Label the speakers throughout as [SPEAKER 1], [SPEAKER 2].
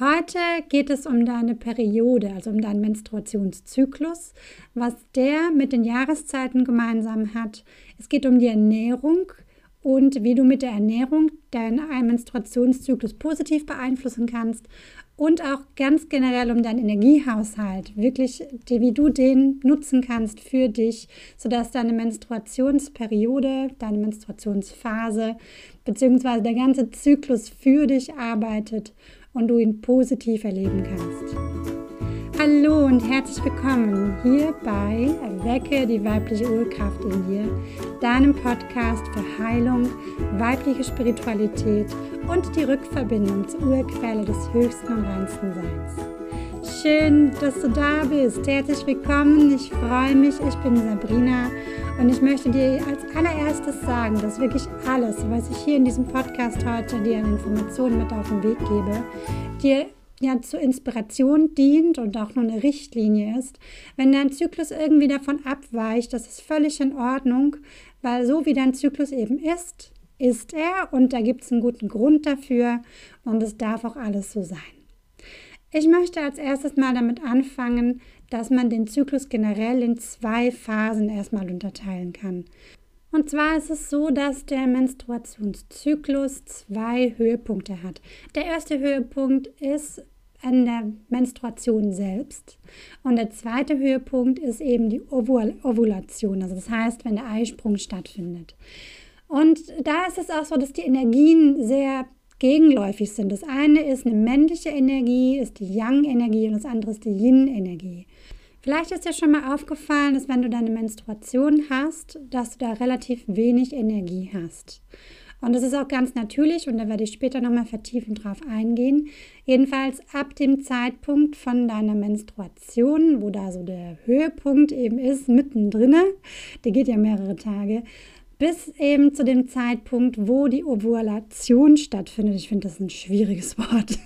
[SPEAKER 1] Heute geht es um deine Periode, also um deinen Menstruationszyklus, was der mit den Jahreszeiten gemeinsam hat. Es geht um die Ernährung und wie du mit der Ernährung deinen Menstruationszyklus positiv beeinflussen kannst und auch ganz generell um deinen Energiehaushalt, wirklich, wie du den nutzen kannst für dich, sodass deine Menstruationsperiode, deine Menstruationsphase bzw. der ganze Zyklus für dich arbeitet und du ihn positiv erleben kannst. Hallo und herzlich willkommen hier bei Erwecke die weibliche Urkraft in dir, deinem Podcast für Heilung, weibliche Spiritualität und die Rückverbindung zur Urquelle des höchsten und reinsten Seins. Schön, dass du da bist. Herzlich willkommen. Ich freue mich. Ich bin Sabrina und ich möchte dir als allererstes sagen, dass wirklich alles, was ich hier in diesem Podcast heute dir an Informationen mit auf den Weg gebe, dir ja zur Inspiration dient und auch nur eine Richtlinie ist. Wenn dein Zyklus irgendwie davon abweicht, das ist völlig in Ordnung, weil so wie dein Zyklus eben ist, ist er und da gibt es einen guten Grund dafür und es darf auch alles so sein. Ich möchte als erstes mal damit anfangen, dass man den Zyklus generell in zwei Phasen erstmal unterteilen kann. Und zwar ist es so, dass der Menstruationszyklus zwei Höhepunkte hat. Der erste Höhepunkt ist an der Menstruation selbst. Und der zweite Höhepunkt ist eben die Ovul Ovulation, also das heißt, wenn der Eisprung stattfindet. Und da ist es auch so, dass die Energien sehr gegenläufig sind. Das eine ist eine männliche Energie, ist die Yang-Energie und das andere ist die Yin-Energie. Vielleicht ist dir schon mal aufgefallen, dass wenn du deine Menstruation hast, dass du da relativ wenig Energie hast. Und das ist auch ganz natürlich und da werde ich später nochmal vertiefend drauf eingehen. Jedenfalls ab dem Zeitpunkt von deiner Menstruation, wo da so der Höhepunkt eben ist, mittendrin, der geht ja mehrere Tage, bis eben zu dem Zeitpunkt, wo die Ovulation stattfindet. Ich finde das ein schwieriges Wort.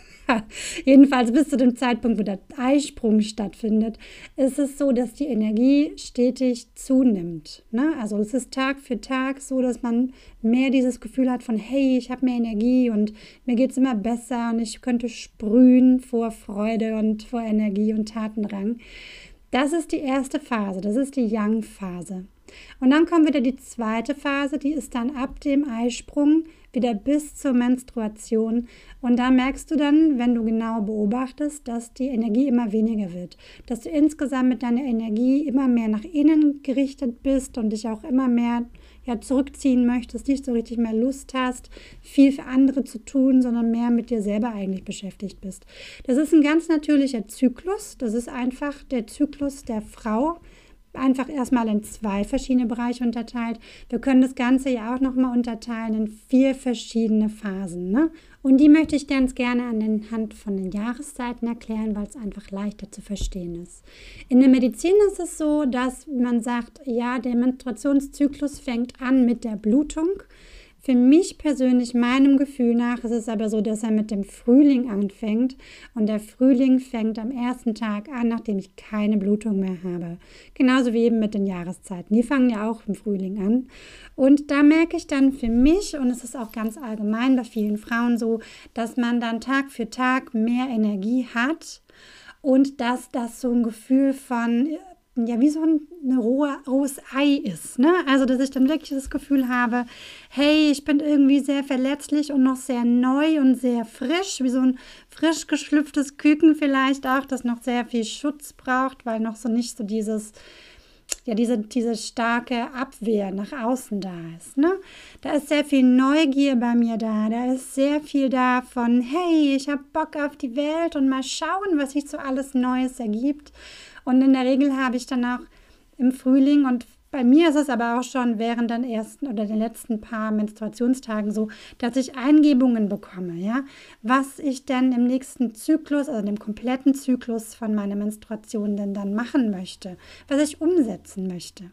[SPEAKER 1] Jedenfalls bis zu dem Zeitpunkt, wo der Eisprung stattfindet, ist es so, dass die Energie stetig zunimmt. Ne? Also es ist Tag für Tag so, dass man mehr dieses Gefühl hat von, hey, ich habe mehr Energie und mir geht es immer besser und ich könnte sprühen vor Freude und vor Energie und Tatendrang. Das ist die erste Phase, das ist die Yang-Phase. Und dann kommt wieder die zweite Phase, die ist dann ab dem Eisprung wieder bis zur Menstruation. Und da merkst du dann, wenn du genau beobachtest, dass die Energie immer weniger wird. Dass du insgesamt mit deiner Energie immer mehr nach innen gerichtet bist und dich auch immer mehr ja, zurückziehen möchtest, nicht so richtig mehr Lust hast, viel für andere zu tun, sondern mehr mit dir selber eigentlich beschäftigt bist. Das ist ein ganz natürlicher Zyklus. Das ist einfach der Zyklus der Frau einfach erstmal in zwei verschiedene Bereiche unterteilt. Wir können das Ganze ja auch nochmal unterteilen in vier verschiedene Phasen. Ne? Und die möchte ich ganz gerne anhand von den Jahreszeiten erklären, weil es einfach leichter zu verstehen ist. In der Medizin ist es so, dass man sagt, ja, der Menstruationszyklus fängt an mit der Blutung. Für mich persönlich, meinem Gefühl nach, ist es aber so, dass er mit dem Frühling anfängt. Und der Frühling fängt am ersten Tag an, nachdem ich keine Blutung mehr habe. Genauso wie eben mit den Jahreszeiten. Die fangen ja auch im Frühling an. Und da merke ich dann für mich, und es ist auch ganz allgemein bei vielen Frauen so, dass man dann Tag für Tag mehr Energie hat und dass das so ein Gefühl von ja wie so ein rohe, rohes Ei ist. Ne? Also, dass ich dann wirklich das Gefühl habe, hey, ich bin irgendwie sehr verletzlich und noch sehr neu und sehr frisch, wie so ein frisch geschlüpftes Küken vielleicht auch, das noch sehr viel Schutz braucht, weil noch so nicht so dieses, ja, diese, diese starke Abwehr nach außen da ist. Ne? Da ist sehr viel Neugier bei mir da. Da ist sehr viel da von, hey, ich habe Bock auf die Welt und mal schauen, was sich so alles Neues ergibt. Und in der Regel habe ich dann auch im Frühling und bei mir ist es aber auch schon während den ersten oder den letzten paar Menstruationstagen so, dass ich Eingebungen bekomme, ja, was ich denn im nächsten Zyklus, also dem kompletten Zyklus von meiner Menstruation denn dann machen möchte, was ich umsetzen möchte.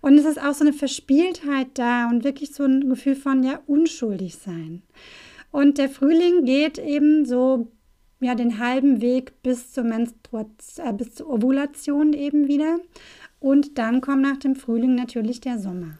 [SPEAKER 1] Und es ist auch so eine Verspieltheit da und wirklich so ein Gefühl von ja unschuldig sein. Und der Frühling geht eben so ja den halben Weg bis zur Menstruation, äh, bis zur Ovulation eben wieder. Und dann kommt nach dem Frühling natürlich der Sommer.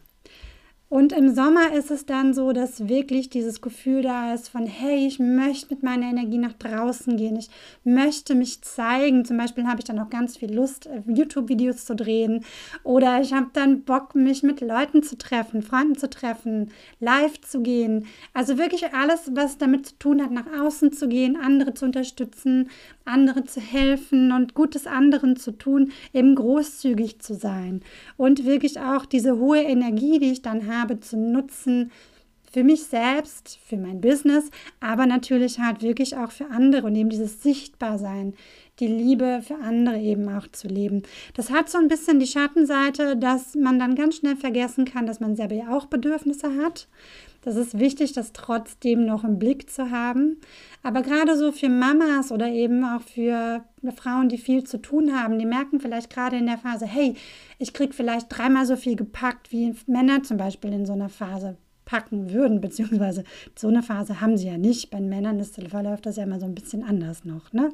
[SPEAKER 1] Und im Sommer ist es dann so, dass wirklich dieses Gefühl da ist von, hey, ich möchte mit meiner Energie nach draußen gehen, ich möchte mich zeigen. Zum Beispiel habe ich dann auch ganz viel Lust, äh, YouTube-Videos zu drehen oder ich habe dann Bock, mich mit Leuten zu treffen, Freunden zu treffen, live zu gehen. Also wirklich alles, was damit zu tun hat, nach außen zu gehen, andere zu unterstützen, andere zu helfen und Gutes anderen zu tun, eben großzügig zu sein und wirklich auch diese hohe Energie, die ich dann habe, habe, zu nutzen für mich selbst, für mein Business, aber natürlich halt wirklich auch für andere und eben dieses Sichtbarsein, die Liebe für andere eben auch zu leben. Das hat so ein bisschen die Schattenseite, dass man dann ganz schnell vergessen kann, dass man selber ja auch Bedürfnisse hat. Das ist wichtig, das trotzdem noch im Blick zu haben. Aber gerade so für Mamas oder eben auch für Frauen, die viel zu tun haben, die merken vielleicht gerade in der Phase, hey, ich kriege vielleicht dreimal so viel gepackt, wie Männer zum Beispiel in so einer Phase packen würden, beziehungsweise so eine Phase haben sie ja nicht. Bei Männern ist, verläuft das ja immer so ein bisschen anders noch. Ne?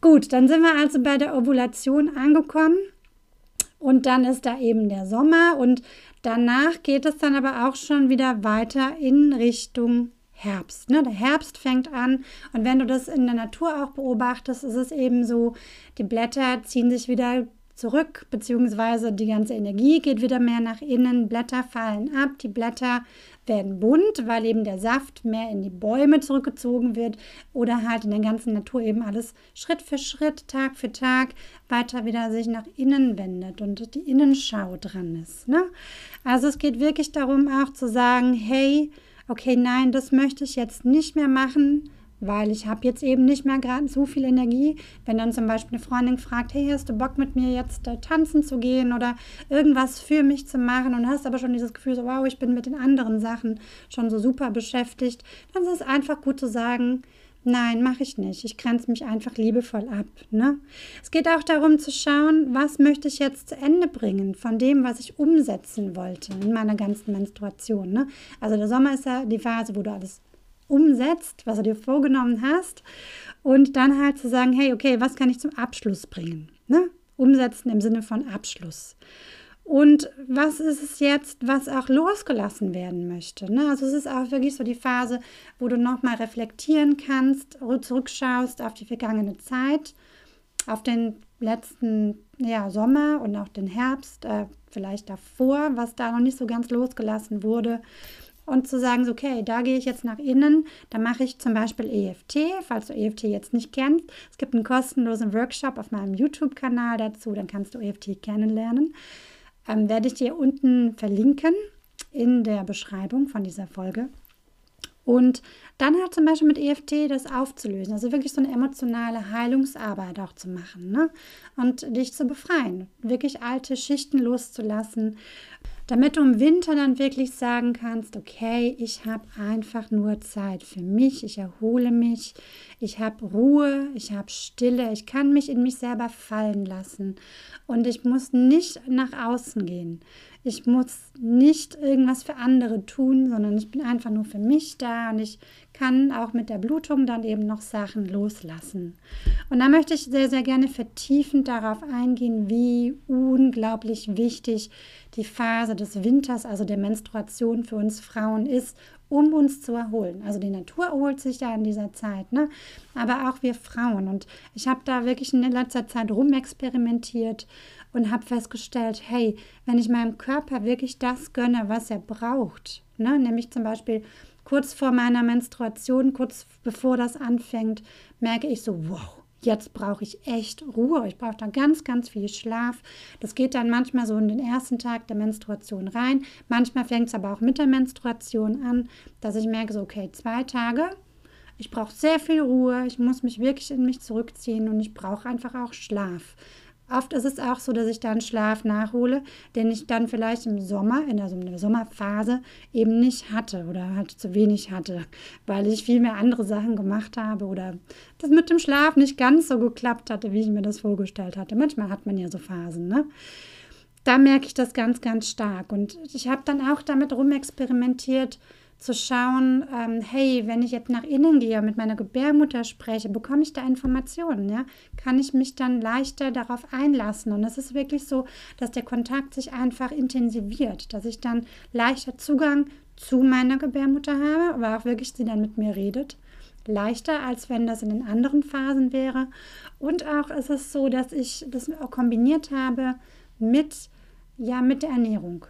[SPEAKER 1] Gut, dann sind wir also bei der Ovulation angekommen. Und dann ist da eben der Sommer und danach geht es dann aber auch schon wieder weiter in Richtung Herbst. Ne? Der Herbst fängt an und wenn du das in der Natur auch beobachtest, ist es eben so, die Blätter ziehen sich wieder zurück, beziehungsweise die ganze Energie geht wieder mehr nach innen, Blätter fallen ab, die Blätter werden bunt, weil eben der Saft mehr in die Bäume zurückgezogen wird oder halt in der ganzen Natur eben alles Schritt für Schritt, Tag für Tag weiter wieder sich nach innen wendet und die Innenschau dran ist. Ne? Also es geht wirklich darum auch zu sagen, hey, okay, nein, das möchte ich jetzt nicht mehr machen weil ich habe jetzt eben nicht mehr gerade so viel Energie. Wenn dann zum Beispiel eine Freundin fragt, hey, hast du Bock mit mir jetzt äh, tanzen zu gehen oder irgendwas für mich zu machen und hast aber schon dieses Gefühl, so, wow, ich bin mit den anderen Sachen schon so super beschäftigt, dann ist es einfach gut zu sagen, Nein, mache ich nicht. Ich grenze mich einfach liebevoll ab. Ne? Es geht auch darum zu schauen, was möchte ich jetzt zu Ende bringen von dem, was ich umsetzen wollte in meiner ganzen Menstruation. Ne? Also der Sommer ist ja die Phase, wo du alles umsetzt, was du dir vorgenommen hast. Und dann halt zu sagen, hey, okay, was kann ich zum Abschluss bringen? Ne? Umsetzen im Sinne von Abschluss. Und was ist es jetzt, was auch losgelassen werden möchte? Ne? Also es ist auch wirklich so die Phase, wo du nochmal reflektieren kannst, zurückschaust auf die vergangene Zeit, auf den letzten ja, Sommer und auch den Herbst, äh, vielleicht davor, was da noch nicht so ganz losgelassen wurde und zu sagen, so, okay, da gehe ich jetzt nach innen, da mache ich zum Beispiel EFT, falls du EFT jetzt nicht kennst. Es gibt einen kostenlosen Workshop auf meinem YouTube-Kanal dazu, dann kannst du EFT kennenlernen. Ähm, werde ich dir unten verlinken in der Beschreibung von dieser Folge. Und dann halt zum Beispiel mit EFT das aufzulösen, also wirklich so eine emotionale Heilungsarbeit auch zu machen ne? und dich zu befreien, wirklich alte Schichten loszulassen damit du im Winter dann wirklich sagen kannst, okay, ich habe einfach nur Zeit für mich, ich erhole mich, ich habe Ruhe, ich habe Stille, ich kann mich in mich selber fallen lassen und ich muss nicht nach außen gehen. Ich muss nicht irgendwas für andere tun, sondern ich bin einfach nur für mich da und ich kann auch mit der Blutung dann eben noch Sachen loslassen. Und da möchte ich sehr, sehr gerne vertiefend darauf eingehen, wie unglaublich wichtig die Phase des Winters, also der Menstruation für uns Frauen ist, um uns zu erholen. Also die Natur erholt sich ja in dieser Zeit, ne? aber auch wir Frauen. Und ich habe da wirklich in letzter Zeit rumexperimentiert und habe festgestellt, hey, wenn ich meinem Körper wirklich das gönne, was er braucht, ne? nämlich zum Beispiel kurz vor meiner Menstruation, kurz bevor das anfängt, merke ich so, wow, jetzt brauche ich echt Ruhe. Ich brauche da ganz, ganz viel Schlaf. Das geht dann manchmal so in den ersten Tag der Menstruation rein. Manchmal fängt es aber auch mit der Menstruation an, dass ich merke, so, okay, zwei Tage. Ich brauche sehr viel Ruhe. Ich muss mich wirklich in mich zurückziehen und ich brauche einfach auch Schlaf. Oft ist es auch so, dass ich dann Schlaf nachhole, den ich dann vielleicht im Sommer, in der, Sommerphase eben nicht hatte oder halt zu wenig hatte, weil ich viel mehr andere Sachen gemacht habe oder das mit dem Schlaf nicht ganz so geklappt hatte, wie ich mir das vorgestellt hatte. Manchmal hat man ja so Phasen, ne? Da merke ich das ganz, ganz stark. Und ich habe dann auch damit rumexperimentiert, zu schauen, ähm, hey, wenn ich jetzt nach innen gehe und mit meiner Gebärmutter spreche, bekomme ich da Informationen, ja? Kann ich mich dann leichter darauf einlassen? Und es ist wirklich so, dass der Kontakt sich einfach intensiviert, dass ich dann leichter Zugang zu meiner Gebärmutter habe, aber auch wirklich sie dann mit mir redet. Leichter, als wenn das in den anderen Phasen wäre. Und auch ist es so, dass ich das auch kombiniert habe mit, ja, mit der Ernährung.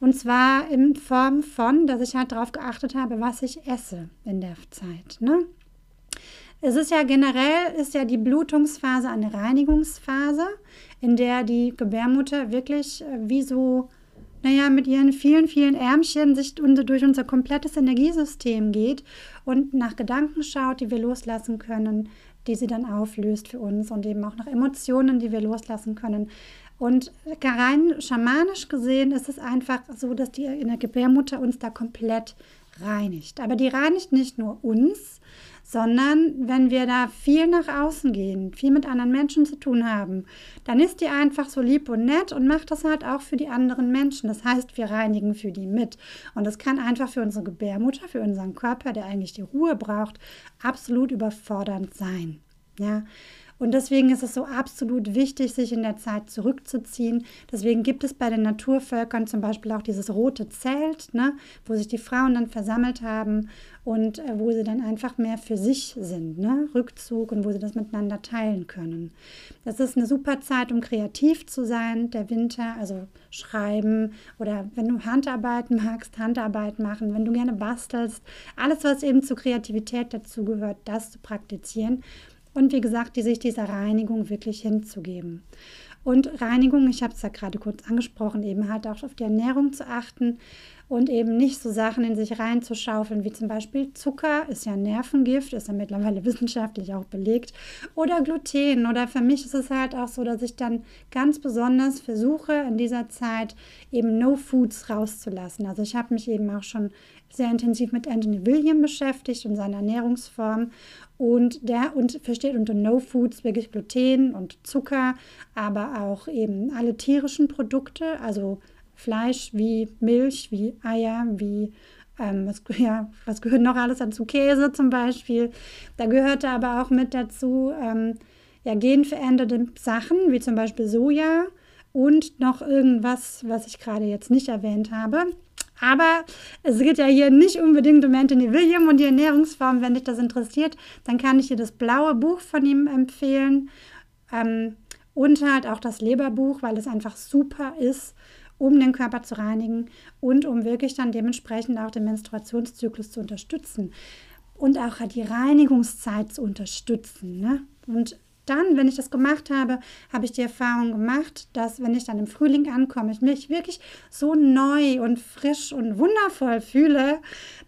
[SPEAKER 1] Und zwar in Form von, dass ich halt darauf geachtet habe, was ich esse in der Zeit. Ne? Es ist ja generell, ist ja die Blutungsphase eine Reinigungsphase, in der die Gebärmutter wirklich äh, wie so, naja, mit ihren vielen, vielen Ärmchen sich durch unser komplettes Energiesystem geht und nach Gedanken schaut, die wir loslassen können, die sie dann auflöst für uns und eben auch nach Emotionen, die wir loslassen können. Und rein schamanisch gesehen ist es einfach so, dass die in der Gebärmutter uns da komplett reinigt. Aber die reinigt nicht nur uns, sondern wenn wir da viel nach außen gehen, viel mit anderen Menschen zu tun haben, dann ist die einfach so lieb und nett und macht das halt auch für die anderen Menschen. Das heißt, wir reinigen für die mit. Und das kann einfach für unsere Gebärmutter, für unseren Körper, der eigentlich die Ruhe braucht, absolut überfordernd sein. Ja, und deswegen ist es so absolut wichtig, sich in der Zeit zurückzuziehen. Deswegen gibt es bei den Naturvölkern zum Beispiel auch dieses rote Zelt, ne, wo sich die Frauen dann versammelt haben und äh, wo sie dann einfach mehr für sich sind, ne? Rückzug und wo sie das miteinander teilen können. Das ist eine super Zeit, um kreativ zu sein, der Winter, also schreiben oder wenn du Handarbeiten magst, Handarbeit machen, wenn du gerne bastelst, alles, was eben zur Kreativität dazugehört, das zu praktizieren und wie gesagt, die sich dieser Reinigung wirklich hinzugeben. Und Reinigung, ich habe es ja gerade kurz angesprochen, eben halt auch auf die Ernährung zu achten und eben nicht so Sachen in sich reinzuschaufeln, wie zum Beispiel Zucker, ist ja Nervengift, ist ja mittlerweile wissenschaftlich auch belegt, oder Gluten. Oder für mich ist es halt auch so, dass ich dann ganz besonders versuche, in dieser Zeit eben No Foods rauszulassen. Also ich habe mich eben auch schon sehr intensiv mit Anthony William beschäftigt und seiner Ernährungsform und der und versteht unter No Foods wirklich Gluten und Zucker, aber auch eben alle tierischen Produkte, also Fleisch wie Milch, wie Eier, wie ähm, was, ja, was gehört noch alles dazu? Käse zum Beispiel. Da gehörte aber auch mit dazu ähm, ja, genveränderte Sachen, wie zum Beispiel Soja und noch irgendwas, was ich gerade jetzt nicht erwähnt habe. Aber es geht ja hier nicht unbedingt um Anthony William und die Ernährungsform. Wenn dich das interessiert, dann kann ich dir das blaue Buch von ihm empfehlen. Ähm, und halt auch das Leberbuch, weil es einfach super ist, um den Körper zu reinigen und um wirklich dann dementsprechend auch den Menstruationszyklus zu unterstützen. Und auch die Reinigungszeit zu unterstützen. Ne? Und dann, wenn ich das gemacht habe, habe ich die Erfahrung gemacht, dass wenn ich dann im Frühling ankomme, ich mich wirklich so neu und frisch und wundervoll fühle,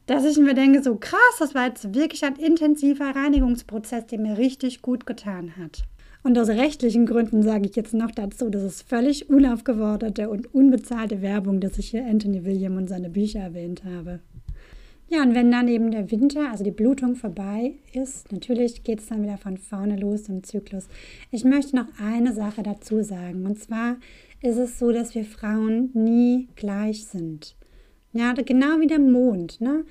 [SPEAKER 1] dass ich mir denke, so krass, das war jetzt wirklich ein intensiver Reinigungsprozess, der mir richtig gut getan hat. Und aus rechtlichen Gründen sage ich jetzt noch dazu, dass es völlig unaufgeforderte und unbezahlte Werbung, dass ich hier Anthony William und seine Bücher erwähnt habe. Ja, und wenn dann eben der Winter, also die Blutung vorbei ist, natürlich geht es dann wieder von vorne los im Zyklus. Ich möchte noch eine Sache dazu sagen. Und zwar ist es so, dass wir Frauen nie gleich sind. Ja, genau wie der Mond. Ne?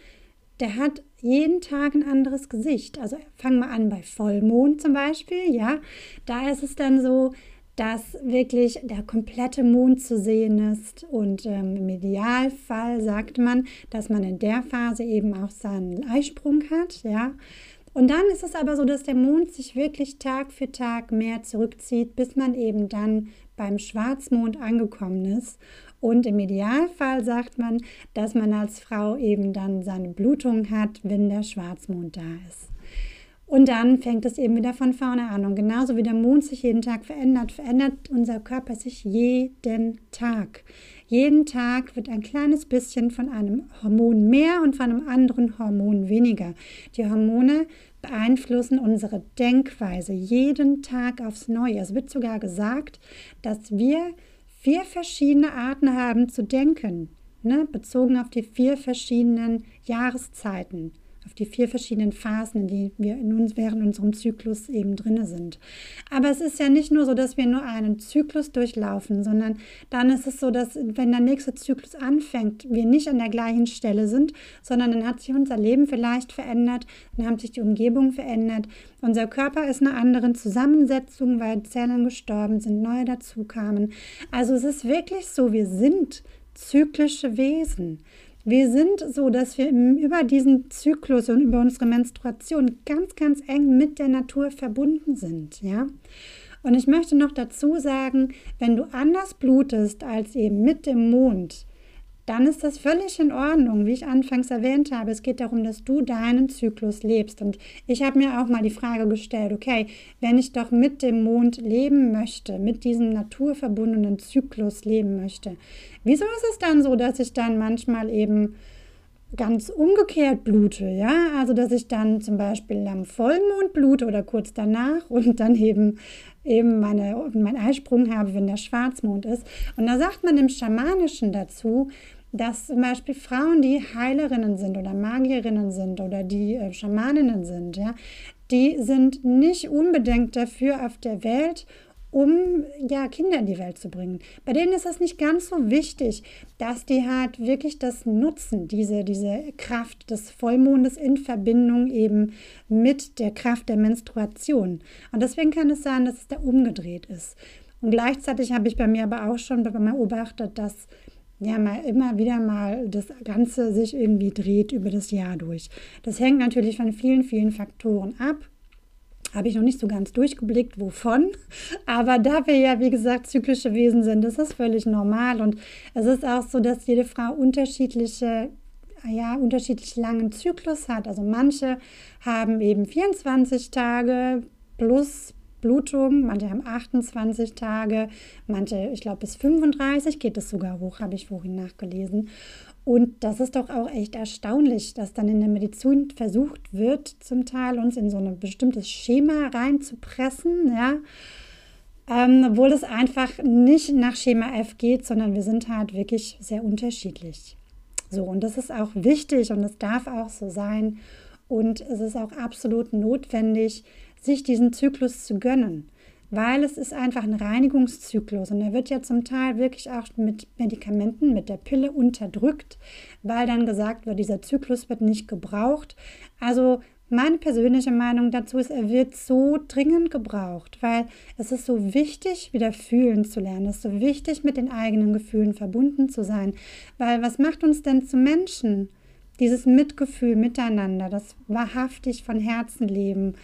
[SPEAKER 1] Der hat jeden Tag ein anderes Gesicht. Also fangen wir an bei Vollmond zum Beispiel. Ja, da ist es dann so, dass wirklich der komplette Mond zu sehen ist. Und ähm, im Idealfall sagt man, dass man in der Phase eben auch seinen Eisprung hat. Ja. Und dann ist es aber so, dass der Mond sich wirklich Tag für Tag mehr zurückzieht, bis man eben dann beim Schwarzmond angekommen ist. Und im Idealfall sagt man, dass man als Frau eben dann seine Blutung hat, wenn der Schwarzmond da ist. Und dann fängt es eben wieder von vorne an. Und genauso wie der Mond sich jeden Tag verändert, verändert unser Körper sich jeden Tag. Jeden Tag wird ein kleines bisschen von einem Hormon mehr und von einem anderen Hormon weniger. Die Hormone beeinflussen unsere Denkweise jeden Tag aufs Neue. Es wird sogar gesagt, dass wir vier verschiedene Arten haben zu denken, ne, bezogen auf die vier verschiedenen Jahreszeiten auf die vier verschiedenen Phasen, in die wir in uns während unserem Zyklus eben drinne sind. Aber es ist ja nicht nur so, dass wir nur einen Zyklus durchlaufen, sondern dann ist es so, dass wenn der nächste Zyklus anfängt, wir nicht an der gleichen Stelle sind, sondern dann hat sich unser Leben vielleicht verändert, dann haben sich die Umgebung verändert, unser Körper ist eine andere Zusammensetzung, weil Zellen gestorben sind, neue dazukamen. Also es ist wirklich so, wir sind zyklische Wesen. Wir sind so, dass wir über diesen Zyklus und über unsere Menstruation ganz, ganz eng mit der Natur verbunden sind, ja. Und ich möchte noch dazu sagen, wenn du anders blutest als eben mit dem Mond, dann ist das völlig in Ordnung, wie ich anfangs erwähnt habe. Es geht darum, dass du deinen Zyklus lebst. Und ich habe mir auch mal die Frage gestellt, okay, wenn ich doch mit dem Mond leben möchte, mit diesem naturverbundenen Zyklus leben möchte, wieso ist es dann so, dass ich dann manchmal eben ganz umgekehrt blute, ja, also dass ich dann zum Beispiel am Vollmond blute oder kurz danach und dann eben eben meine, meinen Eisprung habe, wenn der Schwarzmond ist. Und da sagt man im Schamanischen dazu, dass zum Beispiel Frauen, die Heilerinnen sind oder Magierinnen sind oder die äh, Schamaninnen sind, ja, die sind nicht unbedingt dafür auf der Welt, um ja Kinder in die Welt zu bringen. Bei denen ist es nicht ganz so wichtig, dass die halt wirklich das nutzen, diese, diese Kraft des Vollmondes in Verbindung eben mit der Kraft der Menstruation. Und deswegen kann es sein, dass es da umgedreht ist. Und gleichzeitig habe ich bei mir aber auch schon beobachtet, dass ja mal immer wieder mal das Ganze sich irgendwie dreht über das Jahr durch. Das hängt natürlich von vielen, vielen Faktoren ab. Habe ich noch nicht so ganz durchgeblickt, wovon. Aber da wir ja, wie gesagt, zyklische Wesen sind, ist das völlig normal. Und es ist auch so, dass jede Frau unterschiedliche ja, unterschiedlich langen Zyklus hat. Also manche haben eben 24 Tage plus Blutung, manche haben 28 Tage, manche, ich glaube, bis 35 geht es sogar hoch, habe ich vorhin nachgelesen. Und das ist doch auch echt erstaunlich, dass dann in der Medizin versucht wird, zum Teil uns in so ein bestimmtes Schema reinzupressen, ja. Ähm, obwohl es einfach nicht nach Schema F geht, sondern wir sind halt wirklich sehr unterschiedlich. So, und das ist auch wichtig und es darf auch so sein. Und es ist auch absolut notwendig, sich diesen Zyklus zu gönnen, weil es ist einfach ein Reinigungszyklus und er wird ja zum Teil wirklich auch mit Medikamenten, mit der Pille unterdrückt, weil dann gesagt wird, dieser Zyklus wird nicht gebraucht. Also meine persönliche Meinung dazu ist, er wird so dringend gebraucht, weil es ist so wichtig, wieder fühlen zu lernen. Es ist so wichtig, mit den eigenen Gefühlen verbunden zu sein. Weil was macht uns denn zu Menschen? Dieses Mitgefühl miteinander, das wahrhaftig von Herzen leben,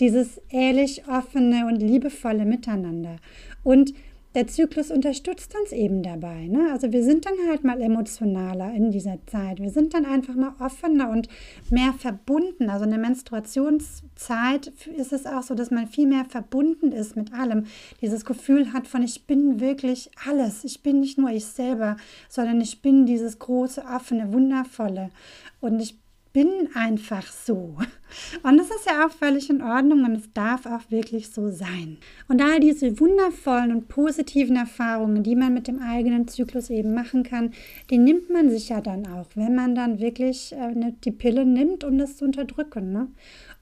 [SPEAKER 1] dieses ehrlich offene und liebevolle Miteinander. Und der Zyklus unterstützt uns eben dabei. Ne? Also wir sind dann halt mal emotionaler in dieser Zeit. Wir sind dann einfach mal offener und mehr verbunden. Also in der Menstruationszeit ist es auch so, dass man viel mehr verbunden ist mit allem. Dieses Gefühl hat von, ich bin wirklich alles. Ich bin nicht nur ich selber, sondern ich bin dieses große, offene, wundervolle. Und ich bin einfach so. Und das ist ja auch völlig in Ordnung und es darf auch wirklich so sein. Und all diese wundervollen und positiven Erfahrungen, die man mit dem eigenen Zyklus eben machen kann, die nimmt man sich ja dann auch, wenn man dann wirklich äh, die Pille nimmt, um das zu unterdrücken. Ne?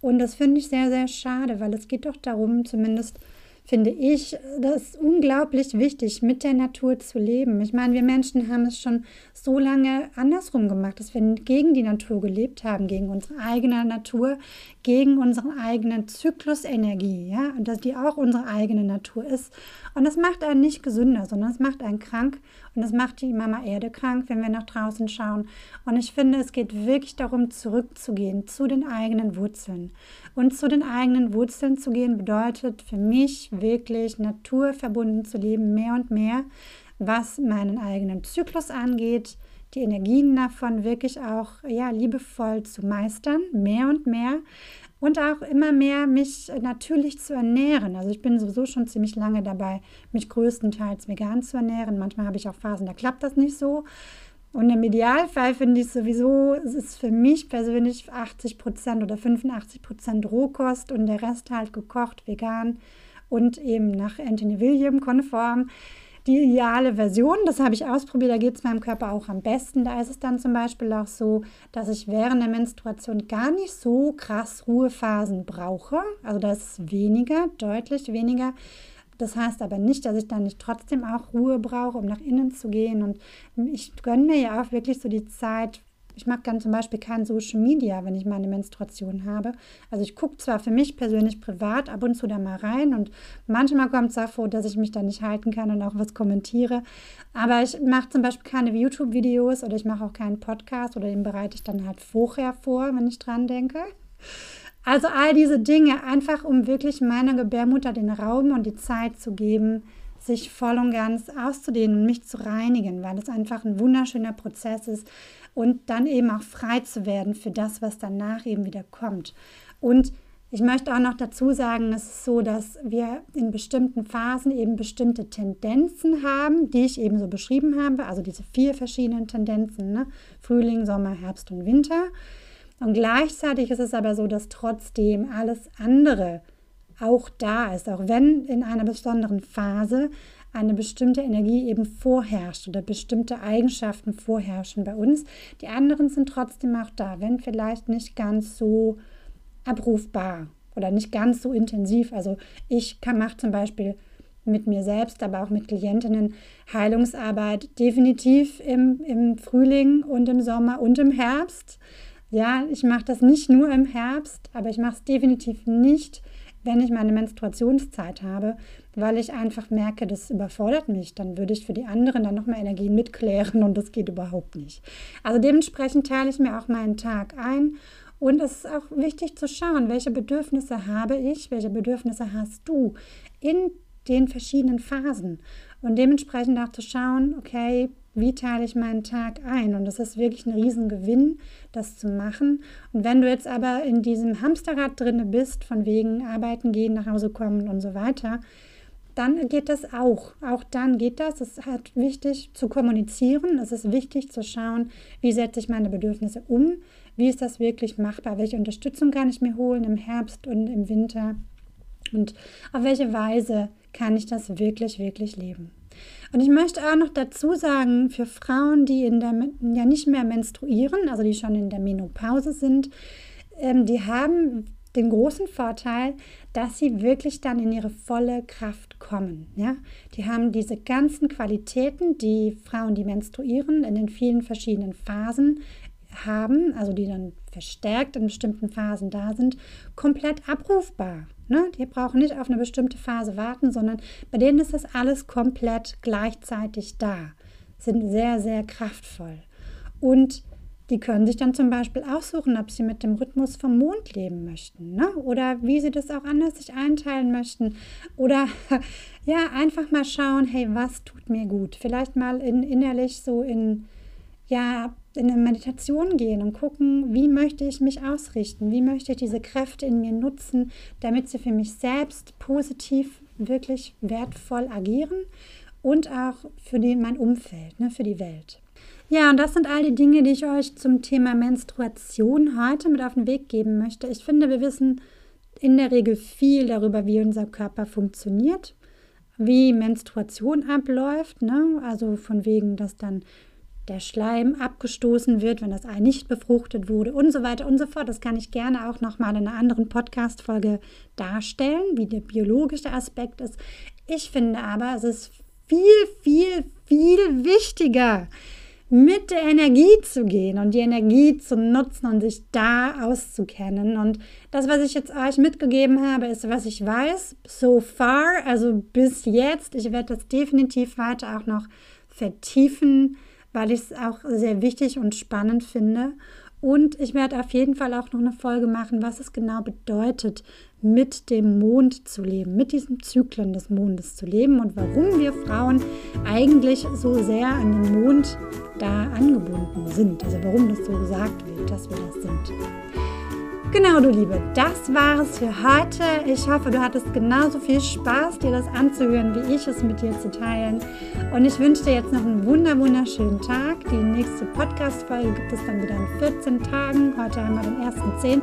[SPEAKER 1] Und das finde ich sehr, sehr schade, weil es geht doch darum, zumindest finde ich das unglaublich wichtig, mit der Natur zu leben. Ich meine, wir Menschen haben es schon so lange andersrum gemacht, dass wir gegen die Natur gelebt haben, gegen unsere eigene Natur, gegen unsere eigene Zyklusenergie, ja, und dass die auch unsere eigene Natur ist. Und das macht einen nicht gesünder, sondern es macht einen krank und das macht die Mama Erde krank, wenn wir nach draußen schauen. Und ich finde, es geht wirklich darum, zurückzugehen zu den eigenen Wurzeln. Und zu den eigenen Wurzeln zu gehen bedeutet für mich wirklich naturverbunden zu leben, mehr und mehr, was meinen eigenen Zyklus angeht, die Energien davon wirklich auch ja, liebevoll zu meistern, mehr und mehr. Und auch immer mehr mich natürlich zu ernähren. Also ich bin sowieso schon ziemlich lange dabei, mich größtenteils vegan zu ernähren. Manchmal habe ich auch Phasen, da klappt das nicht so. Und im Idealfall finde ich sowieso, es ist für mich persönlich 80 Prozent oder 85 Prozent Rohkost und der Rest halt gekocht, vegan und eben nach Anthony William konform. Die ideale Version. Das habe ich ausprobiert, da geht es meinem Körper auch am besten. Da ist es dann zum Beispiel auch so, dass ich während der Menstruation gar nicht so krass Ruhephasen brauche. Also da ist weniger, deutlich weniger. Das heißt aber nicht, dass ich dann nicht trotzdem auch Ruhe brauche, um nach innen zu gehen. Und ich gönne mir ja auch wirklich so die Zeit, ich mag dann zum Beispiel kein Social Media, wenn ich meine Menstruation habe. Also ich gucke zwar für mich persönlich privat ab und zu da mal rein und manchmal kommt es auch vor, dass ich mich da nicht halten kann und auch was kommentiere. Aber ich mache zum Beispiel keine YouTube-Videos oder ich mache auch keinen Podcast oder den bereite ich dann halt vorher vor, wenn ich dran denke. Also all diese Dinge, einfach um wirklich meiner Gebärmutter den Raum und die Zeit zu geben, sich voll und ganz auszudehnen und mich zu reinigen, weil es einfach ein wunderschöner Prozess ist, und dann eben auch frei zu werden für das, was danach eben wieder kommt. Und ich möchte auch noch dazu sagen, es ist so, dass wir in bestimmten Phasen eben bestimmte Tendenzen haben, die ich eben so beschrieben habe, also diese vier verschiedenen Tendenzen, ne? Frühling, Sommer, Herbst und Winter. Und gleichzeitig ist es aber so, dass trotzdem alles andere auch da ist, auch wenn in einer besonderen Phase eine bestimmte Energie eben vorherrscht oder bestimmte Eigenschaften vorherrschen bei uns. Die anderen sind trotzdem auch da, wenn vielleicht nicht ganz so abrufbar oder nicht ganz so intensiv. Also ich mache zum Beispiel mit mir selbst, aber auch mit Klientinnen Heilungsarbeit definitiv im, im Frühling und im Sommer und im Herbst. Ja, ich mache das nicht nur im Herbst, aber ich mache es definitiv nicht wenn ich meine Menstruationszeit habe, weil ich einfach merke, das überfordert mich. Dann würde ich für die anderen dann nochmal Energien mitklären und das geht überhaupt nicht. Also dementsprechend teile ich mir auch meinen Tag ein. Und es ist auch wichtig zu schauen, welche Bedürfnisse habe ich, welche Bedürfnisse hast du in den verschiedenen Phasen. Und dementsprechend auch zu schauen, okay, wie teile ich meinen Tag ein? Und das ist wirklich ein Riesengewinn, das zu machen. Und wenn du jetzt aber in diesem Hamsterrad drinne bist, von wegen arbeiten gehen, nach Hause kommen und so weiter, dann geht das auch. Auch dann geht das. Es ist halt wichtig zu kommunizieren. Es ist wichtig zu schauen, wie setze ich meine Bedürfnisse um? Wie ist das wirklich machbar? Welche Unterstützung kann ich mir holen im Herbst und im Winter? Und auf welche Weise kann ich das wirklich, wirklich leben? Und ich möchte auch noch dazu sagen, für Frauen, die in der, ja nicht mehr menstruieren, also die schon in der Menopause sind, ähm, die haben den großen Vorteil, dass sie wirklich dann in ihre volle Kraft kommen. Ja? Die haben diese ganzen Qualitäten, die Frauen, die menstruieren, in den vielen verschiedenen Phasen haben, also die dann verstärkt in bestimmten Phasen da sind, komplett abrufbar. Ne? Die brauchen nicht auf eine bestimmte Phase warten, sondern bei denen ist das alles komplett gleichzeitig da. Sind sehr, sehr kraftvoll. Und die können sich dann zum Beispiel aussuchen, ob sie mit dem Rhythmus vom Mond leben möchten. Ne? Oder wie sie das auch anders sich einteilen möchten. Oder ja, einfach mal schauen, hey, was tut mir gut? Vielleicht mal in, innerlich so in ja, in eine Meditation gehen und gucken, wie möchte ich mich ausrichten, wie möchte ich diese Kräfte in mir nutzen, damit sie für mich selbst positiv, wirklich wertvoll agieren und auch für die, mein Umfeld, ne, für die Welt. Ja, und das sind all die Dinge, die ich euch zum Thema Menstruation heute mit auf den Weg geben möchte. Ich finde, wir wissen in der Regel viel darüber, wie unser Körper funktioniert, wie Menstruation abläuft, ne? also von wegen, dass dann der Schleim abgestoßen wird, wenn das Ei nicht befruchtet wurde und so weiter und so fort. Das kann ich gerne auch nochmal in einer anderen Podcast-Folge darstellen, wie der biologische Aspekt ist. Ich finde aber, es ist viel, viel, viel wichtiger, mit der Energie zu gehen und die Energie zu nutzen und sich da auszukennen. Und das, was ich jetzt euch mitgegeben habe, ist, was ich weiß, so far, also bis jetzt. Ich werde das definitiv weiter auch noch vertiefen weil ich es auch sehr wichtig und spannend finde. Und ich werde auf jeden Fall auch noch eine Folge machen, was es genau bedeutet, mit dem Mond zu leben, mit diesen Zyklen des Mondes zu leben und warum wir Frauen eigentlich so sehr an den Mond da angebunden sind. Also warum das so gesagt wird, dass wir das sind. Genau, du Liebe, das war es für heute. Ich hoffe, du hattest genauso viel Spaß, dir das anzuhören, wie ich es mit dir zu teilen. Und ich wünsche dir jetzt noch einen wunder wunderschönen Tag. Die nächste Podcast-Folge gibt es dann wieder in 14 Tagen. Heute haben wir den 1.10.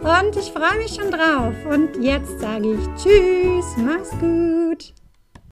[SPEAKER 1] Und ich freue mich schon drauf. Und jetzt sage ich Tschüss, mach's gut.